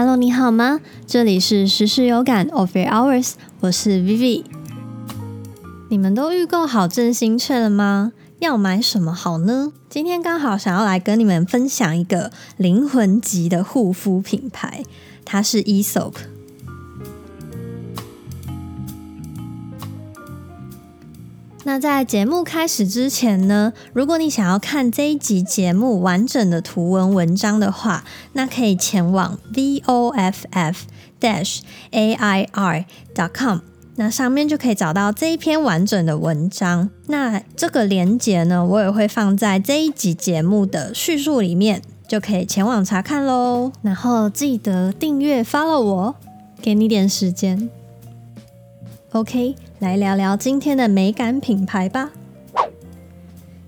Hello，你好吗？这里是时时有感 of your hours，我是 Vivi。你们都预购好正新券了吗？要买什么好呢？今天刚好想要来跟你们分享一个灵魂级的护肤品牌，它是 Esoap。那在节目开始之前呢，如果你想要看这一集节目完整的图文文章的话，那可以前往 v o f f dash a i r dot com，那上面就可以找到这一篇完整的文章。那这个连接呢，我也会放在这一集节目的叙述里面，就可以前往查看喽。然后记得订阅 follow 我，给你点时间。OK，来聊聊今天的美感品牌吧。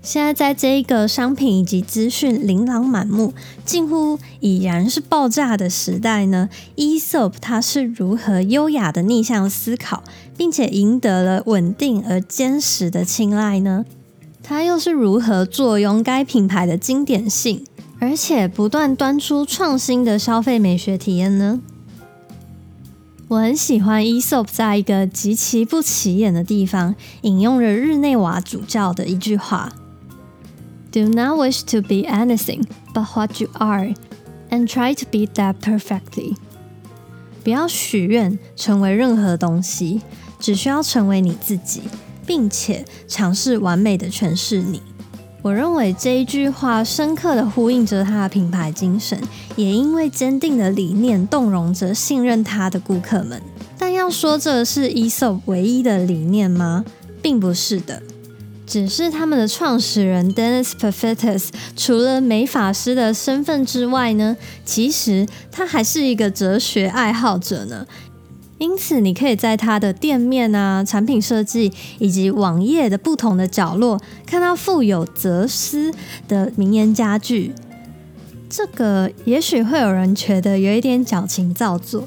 现在在这一个商品以及资讯琳琅满目、近乎已然是爆炸的时代呢，Esop 它是如何优雅的逆向思考，并且赢得了稳定而坚实的青睐呢？它又是如何坐拥该品牌的经典性，而且不断端出创新的消费美学体验呢？我很喜欢 Esop 在一个极其不起眼的地方引用了日内瓦主教的一句话：“Do not wish to be anything but what you are, and try to be that perfectly。”不要许愿成为任何东西，只需要成为你自己，并且尝试完美的诠释你。我认为这一句话深刻的呼应着他的品牌精神，也因为坚定的理念动容着信任他的顾客们。但要说这是 e so 唯一的理念吗？并不是的，只是他们的创始人 Dennis Perfetus 除了美法师的身份之外呢，其实他还是一个哲学爱好者呢。因此，你可以在它的店面啊、产品设计以及网页的不同的角落，看到富有哲思的名言佳句。这个也许会有人觉得有一点矫情造作，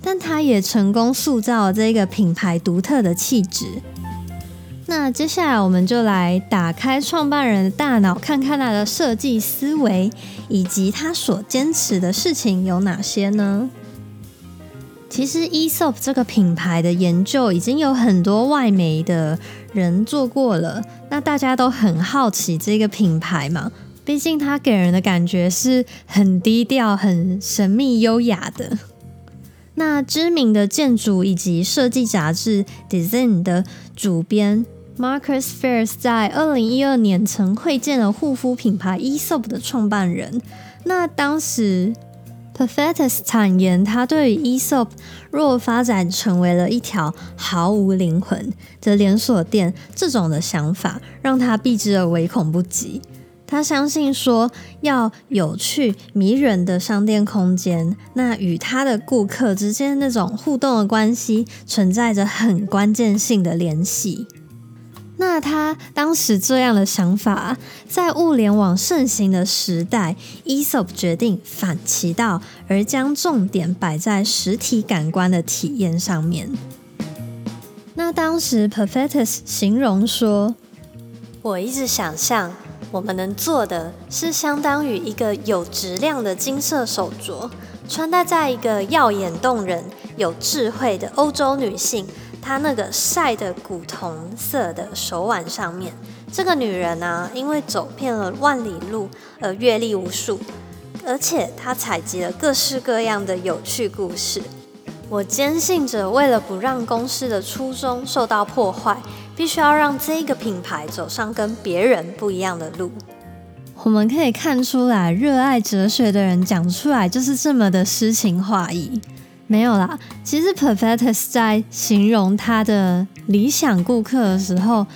但它也成功塑造了这个品牌独特的气质。那接下来，我们就来打开创办人的大脑，看看他的设计思维以及他所坚持的事情有哪些呢？其实，eSOP 这个品牌的研究已经有很多外媒的人做过了。那大家都很好奇这个品牌嘛，毕竟它给人的感觉是很低调、很神秘、优雅的。那知名的建筑以及设计杂志 Design 的主编 Marcus Fairs 在二零一二年曾会见了护肤品牌 eSOP 的创办人。那当时。Perfetus 坦言，他对于 Esop 若发展成为了一条毫无灵魂的连锁店，这种的想法让他避之而唯恐不及。他相信说，要有趣迷人的商店空间，那与他的顾客之间那种互动的关系，存在着很关键性的联系。那他当时这样的想法，在物联网盛行的时代，Esoap 决定反其道，而将重点摆在实体感官的体验上面。那当时 Perfetus 形容说：“我一直想象，我们能做的是相当于一个有质量的金色手镯，穿戴在一个耀眼动人、有智慧的欧洲女性。”她那个晒的古铜色的手腕上面，这个女人呢，因为走遍了万里路而阅历无数，而且她采集了各式各样的有趣故事。我坚信着，为了不让公司的初衷受到破坏，必须要让这个品牌走上跟别人不一样的路。我们可以看出来，热爱哲学的人讲出来就是这么的诗情画意。没有啦，其实 Perfectus 在形容他的理想顾客的时候，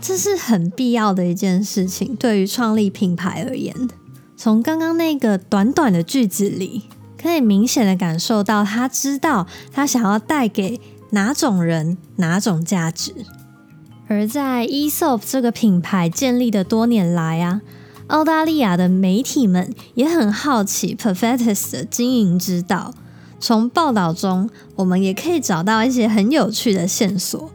这是很必要的一件事情。对于创立品牌而言，从刚刚那个短短的句子里，可以明显的感受到他知道他想要带给哪种人哪种价值。而在 ESOP 这个品牌建立的多年来啊，澳大利亚的媒体们也很好奇 Perfectus 的经营之道。从报道中，我们也可以找到一些很有趣的线索，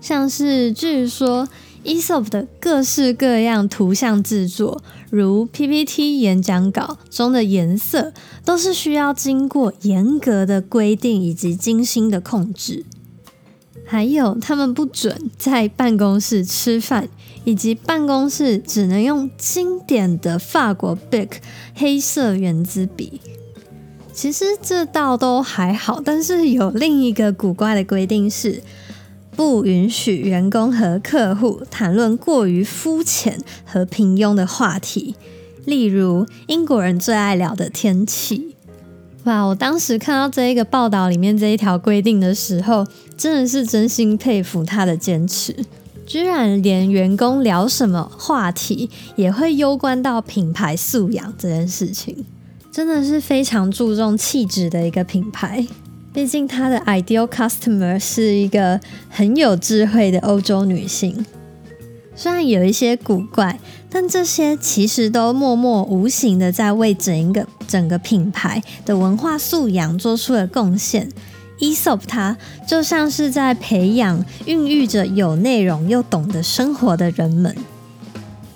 像是据说 Esop 的各式各样图像制作，如 PPT 演讲稿中的颜色，都是需要经过严格的规定以及精心的控制。还有，他们不准在办公室吃饭，以及办公室只能用经典的法国 Bic 黑色圆珠笔。其实这倒都还好，但是有另一个古怪的规定是。不允许员工和客户谈论过于肤浅和平庸的话题，例如英国人最爱聊的天气。哇！我当时看到这一个报道里面这一条规定的时候，真的是真心佩服他的坚持，居然连员工聊什么话题也会攸关到品牌素养这件事情，真的是非常注重气质的一个品牌。毕竟，它的 ideal customer 是一个很有智慧的欧洲女性。虽然有一些古怪，但这些其实都默默无形的在为整一个整个品牌的文化素养做出了贡献。Esop 它就像是在培养、孕育着有内容又懂得生活的人们。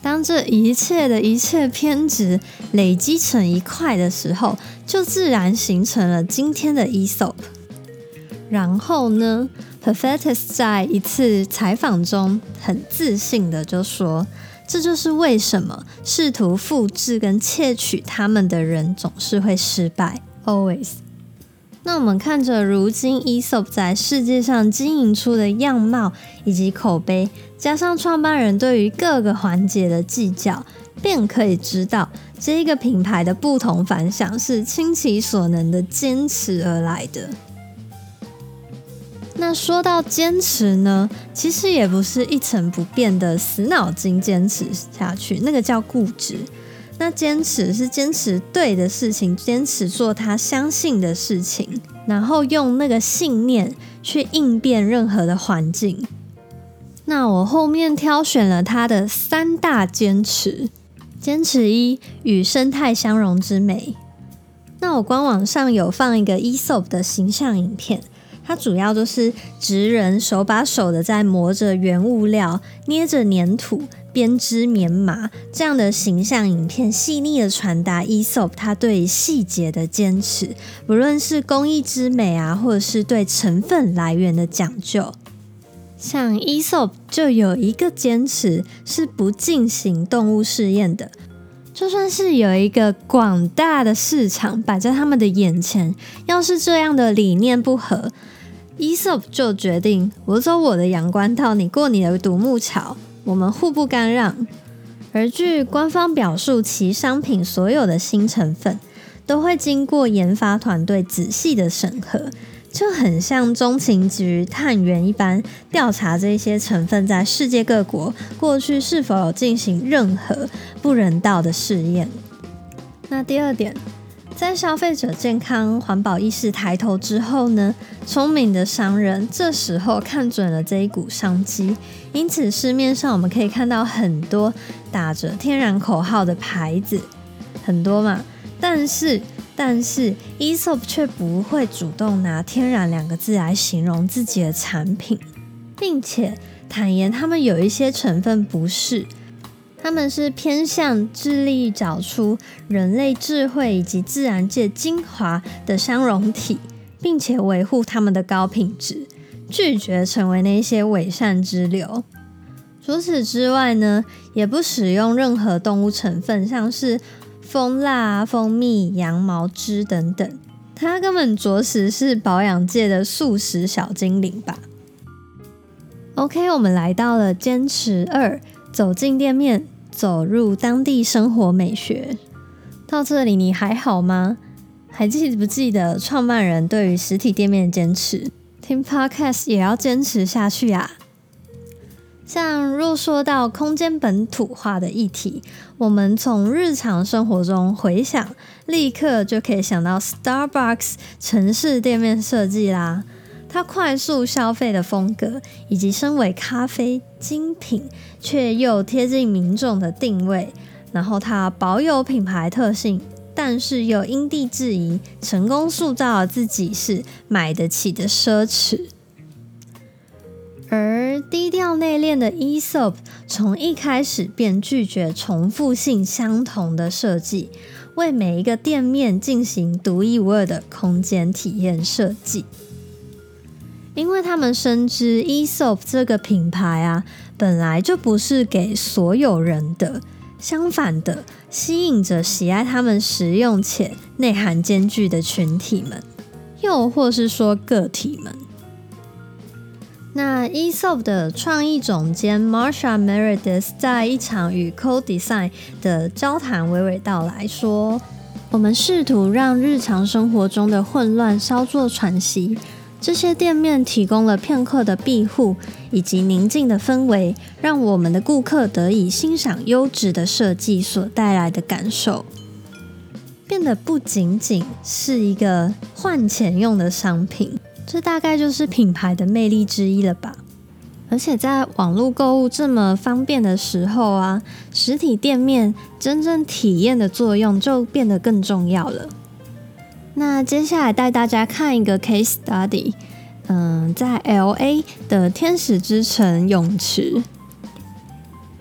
当这一切的一切偏执累积成一块的时候，就自然形成了今天的 Esop。然后呢 p e r f e t u s 在一次采访中很自信的就说：“这就是为什么试图复制跟窃取他们的人总是会失败。Always。”那我们看着如今 Esop 在世界上经营出的样貌以及口碑，加上创办人对于各个环节的计较，便可以知道这一个品牌的不同凡响是倾其所能的坚持而来的。那说到坚持呢，其实也不是一成不变的死脑筋坚持下去，那个叫固执。那坚持是坚持对的事情，坚持做他相信的事情，然后用那个信念去应变任何的环境。那我后面挑选了他的三大坚持：坚持一，与生态相融之美。那我官网上有放一个 Esop 的形象影片，它主要就是职人手把手的在磨着原物料，捏着粘土。编织棉麻这样的形象影片，细腻的传达 Esop 他对细节的坚持，不论是工艺之美啊，或者是对成分来源的讲究。像 Esop 就有一个坚持是不进行动物试验的，就算是有一个广大的市场摆在他们的眼前，要是这样的理念不合，Esop 就决定我走我的阳关道，你过你的独木桥。我们互不干让，而据官方表述，其商品所有的新成分都会经过研发团队仔细的审核，就很像中情局探员一般调查这些成分在世界各国过去是否有进行任何不人道的试验。那第二点。在消费者健康、环保意识抬头之后呢，聪明的商人这时候看准了这一股商机，因此市面上我们可以看到很多打着天然口号的牌子，很多嘛。但是，但是，Esop 却不会主动拿“天然”两个字来形容自己的产品，并且坦言他们有一些成分不是。他们是偏向致力找出人类智慧以及自然界精华的相容体，并且维护他们的高品质，拒绝成为那些伪善之流。除此之外呢，也不使用任何动物成分，像是蜂蜡、蜂蜜、羊毛脂等等。它根本着实是保养界的素食小精灵吧？OK，我们来到了坚持二，走进店面。走入当地生活美学，到这里你还好吗？还记不记得创办人对于实体店面的坚持？听 Podcast 也要坚持下去啊！像若说到空间本土化的议题，我们从日常生活中回想，立刻就可以想到 Starbucks 城市店面设计啦。它快速消费的风格，以及身为咖啡精品却又贴近民众的定位，然后它保有品牌特性，但是又因地制宜，成功塑造了自己是买得起的奢侈。而低调内敛的 Esop 从一开始便拒绝重复性相同的设计，为每一个店面进行独一无二的空间体验设计。因为他们深知 Esop 这个品牌啊，本来就不是给所有人的，相反的，吸引着喜爱他们实用且内涵兼具的群体们，又或是说个体们。那 Esop 的创意总监 Marsha Meredith 在一场与 Code Design 的交谈娓娓道来说：“我们试图让日常生活中的混乱稍作喘息。这些店面提供了片刻的庇护以及宁静的氛围，让我们的顾客得以欣赏优质的设计所带来的感受，变得不仅仅是一个换钱用的商品。”这大概就是品牌的魅力之一了吧。而且在网络购物这么方便的时候啊，实体店面真正体验的作用就变得更重要了。那接下来带大家看一个 case study，嗯，在 L A 的天使之城泳池。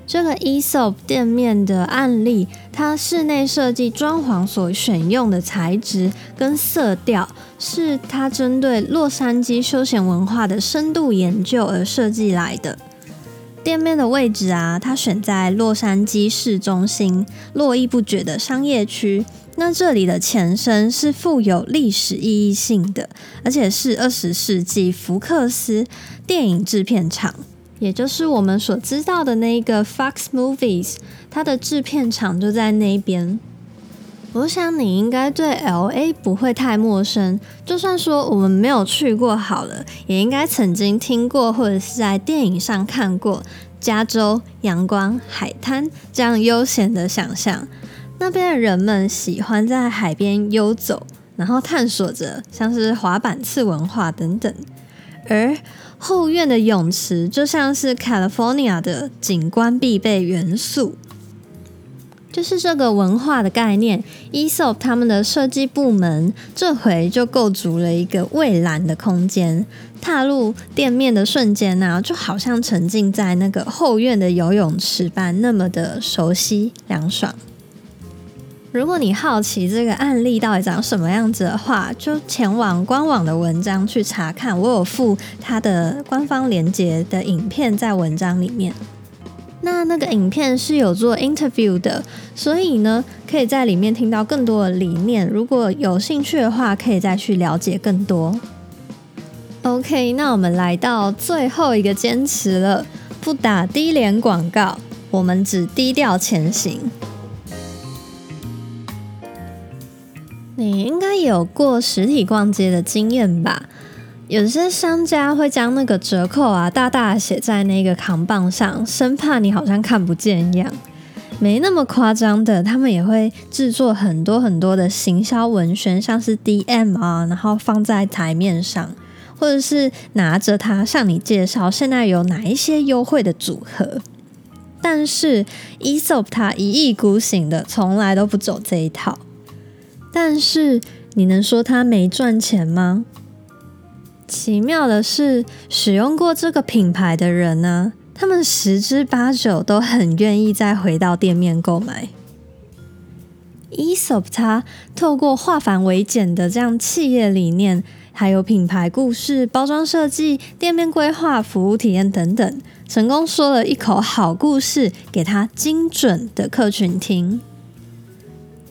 这个 Esop 店面的案例，它室内设计装潢所选用的材质跟色调，是它针对洛杉矶休闲文化的深度研究而设计来的。店面的位置啊，它选在洛杉矶市中心络绎不绝的商业区。那这里的前身是富有历史意义性的，而且是二十世纪福克斯电影制片厂。也就是我们所知道的那个 Fox Movies，它的制片厂就在那边。我想你应该对 L A 不会太陌生，就算说我们没有去过好了，也应该曾经听过或者是在电影上看过加州阳光海滩这样悠闲的想象。那边的人们喜欢在海边游走，然后探索着像是滑板次文化等等，而。后院的泳池就像是 California 的景观必备元素，就是这个文化的概念。Esop 他们的设计部门这回就构筑了一个蔚蓝的空间，踏入店面的瞬间呢，就好像沉浸在那个后院的游泳池般，那么的熟悉凉爽。如果你好奇这个案例到底长什么样子的话，就前往官网的文章去查看。我有附它的官方连接的影片在文章里面。那那个影片是有做 interview 的，所以呢，可以在里面听到更多的理念。如果有兴趣的话，可以再去了解更多。OK，那我们来到最后一个坚持了，不打低廉广告，我们只低调前行。你应该有过实体逛街的经验吧？有些商家会将那个折扣啊大大写在那个扛棒上，生怕你好像看不见一样。没那么夸张的，他们也会制作很多很多的行销文宣，像是 DM 啊，然后放在台面上，或者是拿着它向你介绍现在有哪一些优惠的组合。但是 Esop 它一意孤行的，从来都不走这一套。但是你能说他没赚钱吗？奇妙的是，使用过这个品牌的人呢，他们十之八九都很愿意再回到店面购买。Esop 它透过化繁为简的这样企业理念，还有品牌故事、包装设计、店面规划、服务体验等等，成功说了一口好故事给他精准的客群听。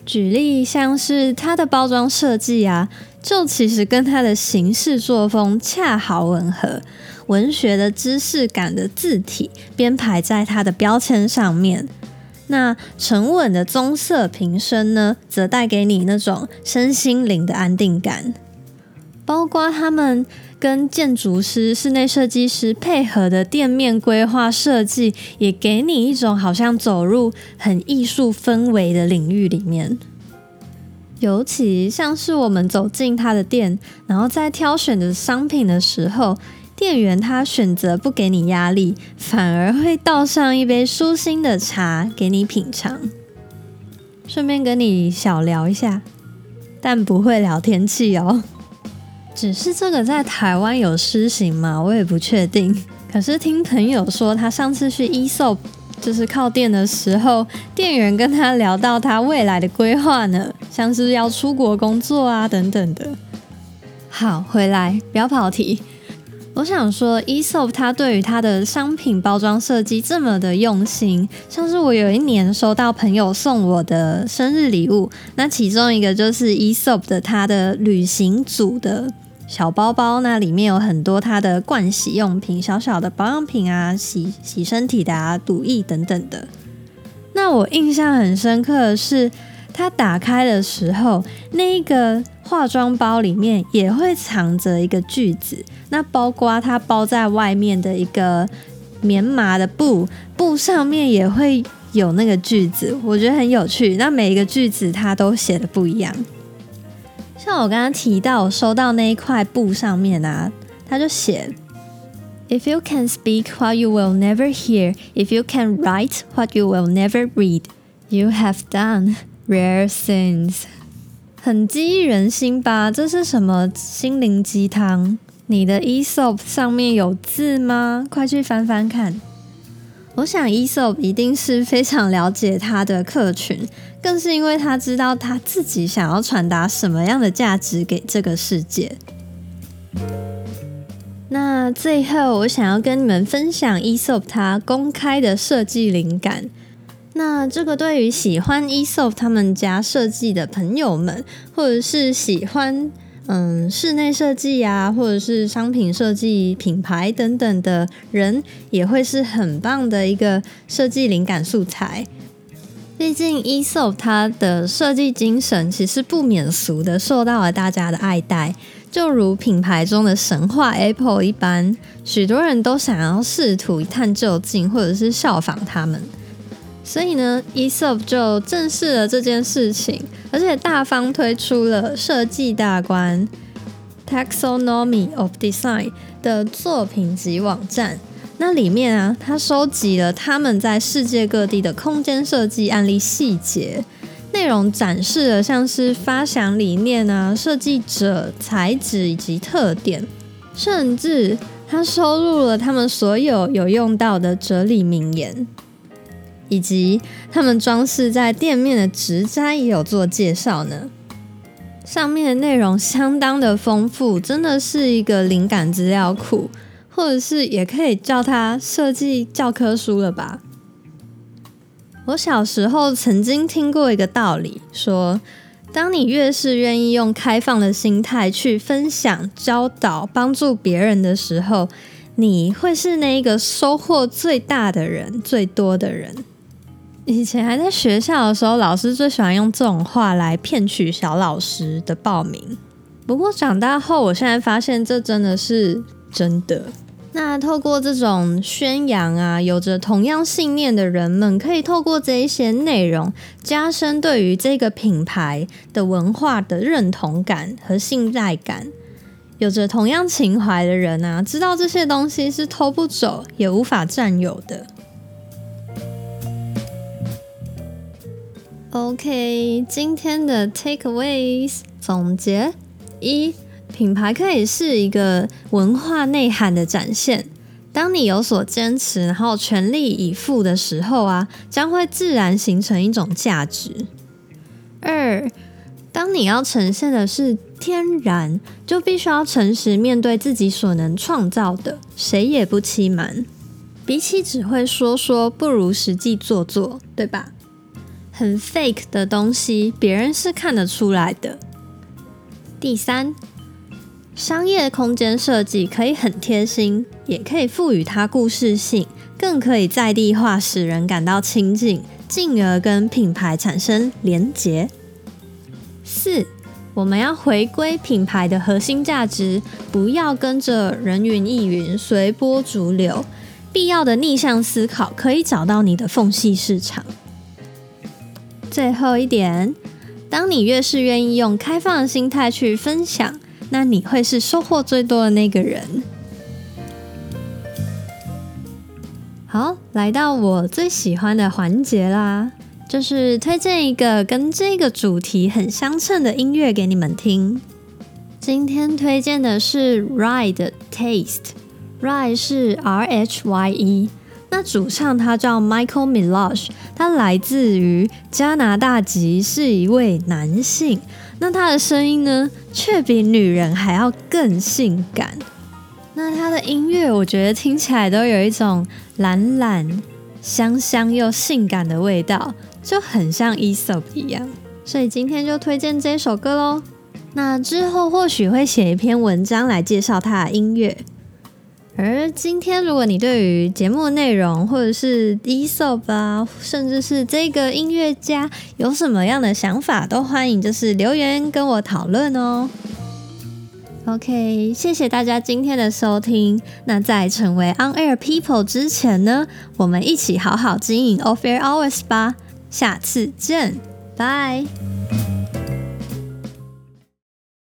举例像是它的包装设计啊，就其实跟它的形式作风恰好吻合。文学的知识感的字体编排在它的标签上面，那沉稳的棕色瓶身呢，则带给你那种身心灵的安定感。包括他们跟建筑师、室内设计师配合的店面规划设计，也给你一种好像走入很艺术氛围的领域里面。尤其像是我们走进他的店，然后在挑选的商品的时候，店员他选择不给你压力，反而会倒上一杯舒心的茶给你品尝，顺便跟你小聊一下，但不会聊天气哦。只是这个在台湾有施行吗？我也不确定，可是听朋友说，他上次去 ESOP 就是靠店的时候，店员跟他聊到他未来的规划呢，像是要出国工作啊等等的。好，回来不要跑题。我想说，ESOP 它对于他的商品包装设计这么的用心，像是我有一年收到朋友送我的生日礼物，那其中一个就是 ESOP 的他的旅行组的小包包，那里面有很多它的盥洗用品、小小的保养品啊、洗洗身体的啊、乳液等等的。那我印象很深刻的是，它打开的时候，那个。化妆包里面也会藏着一个句子，那包括它包在外面的一个棉麻的布，布上面也会有那个句子，我觉得很有趣。那每一个句子它都写的不一样，像我刚刚提到我收到那一块布上面啊，它就写：If you can speak what you will never hear, if you can write what you will never read, you have done rare things. 很激励人心吧？这是什么心灵鸡汤？你的 ESOP 上面有字吗？快去翻翻看。我想 ESOP 一定是非常了解他的客群，更是因为他知道他自己想要传达什么样的价值给这个世界。那最后，我想要跟你们分享 ESOP 他公开的设计灵感。那这个对于喜欢 ESOP 他们家设计的朋友们，或者是喜欢嗯室内设计啊，或者是商品设计、品牌等等的人，也会是很棒的一个设计灵感素材。毕竟 e s o 它的设计精神其实不免俗的，受到了大家的爱戴，就如品牌中的神话 Apple 一般，许多人都想要试图一探究竟，或者是效仿他们。所以呢，ESOP 就正视了这件事情，而且大方推出了设计大观 （Taxonomy of Design） 的作品集网站。那里面啊，它收集了他们在世界各地的空间设计案例细节，内容展示了像是发想理念啊、设计者、材质以及特点，甚至它收录了他们所有有用到的哲理名言。以及他们装饰在店面的植栽也有做介绍呢，上面的内容相当的丰富，真的是一个灵感资料库，或者是也可以叫它设计教科书了吧。我小时候曾经听过一个道理，说当你越是愿意用开放的心态去分享、教导、帮助别人的时候，你会是那一个收获最大的人、最多的人。以前还在学校的时候，老师最喜欢用这种话来骗取小老师的报名。不过长大后，我现在发现这真的是真的。那透过这种宣扬啊，有着同样信念的人们，可以透过这一些内容，加深对于这个品牌的文化的认同感和信赖感。有着同样情怀的人啊，知道这些东西是偷不走，也无法占有的。OK，今天的 Takeaways 总结一：品牌可以是一个文化内涵的展现。当你有所坚持，然后全力以赴的时候啊，将会自然形成一种价值。二，当你要呈现的是天然，就必须要诚实面对自己所能创造的，谁也不欺瞒。比起只会说说，不如实际做做，对吧？很 fake 的东西，别人是看得出来的。第三，商业空间设计可以很贴心，也可以赋予它故事性，更可以在地化，使人感到亲近，进而跟品牌产生连结。四，我们要回归品牌的核心价值，不要跟着人云亦云，随波逐流。必要的逆向思考，可以找到你的缝隙市场。最后一点，当你越是愿意用开放的心态去分享，那你会是收获最多的那个人。好，来到我最喜欢的环节啦，就是推荐一个跟这个主题很相称的音乐给你们听。今天推荐的是 Ride Taste》，Ride 是 R H Y E。那主唱他叫 Michael Milosh，他来自于加拿大籍，是一位男性。那他的声音呢，却比女人还要更性感。那他的音乐，我觉得听起来都有一种懒懒、香香又性感的味道，就很像 e s o p 一样。所以今天就推荐这首歌喽。那之后或许会写一篇文章来介绍他的音乐。而今天，如果你对于节目内容，或者是 e s o p 啊，甚至是这个音乐家有什么样的想法，都欢迎就是留言跟我讨论哦。OK，谢谢大家今天的收听。那在成为 On Air People 之前呢，我们一起好好经营 Off Air Hours 吧。下次见，拜。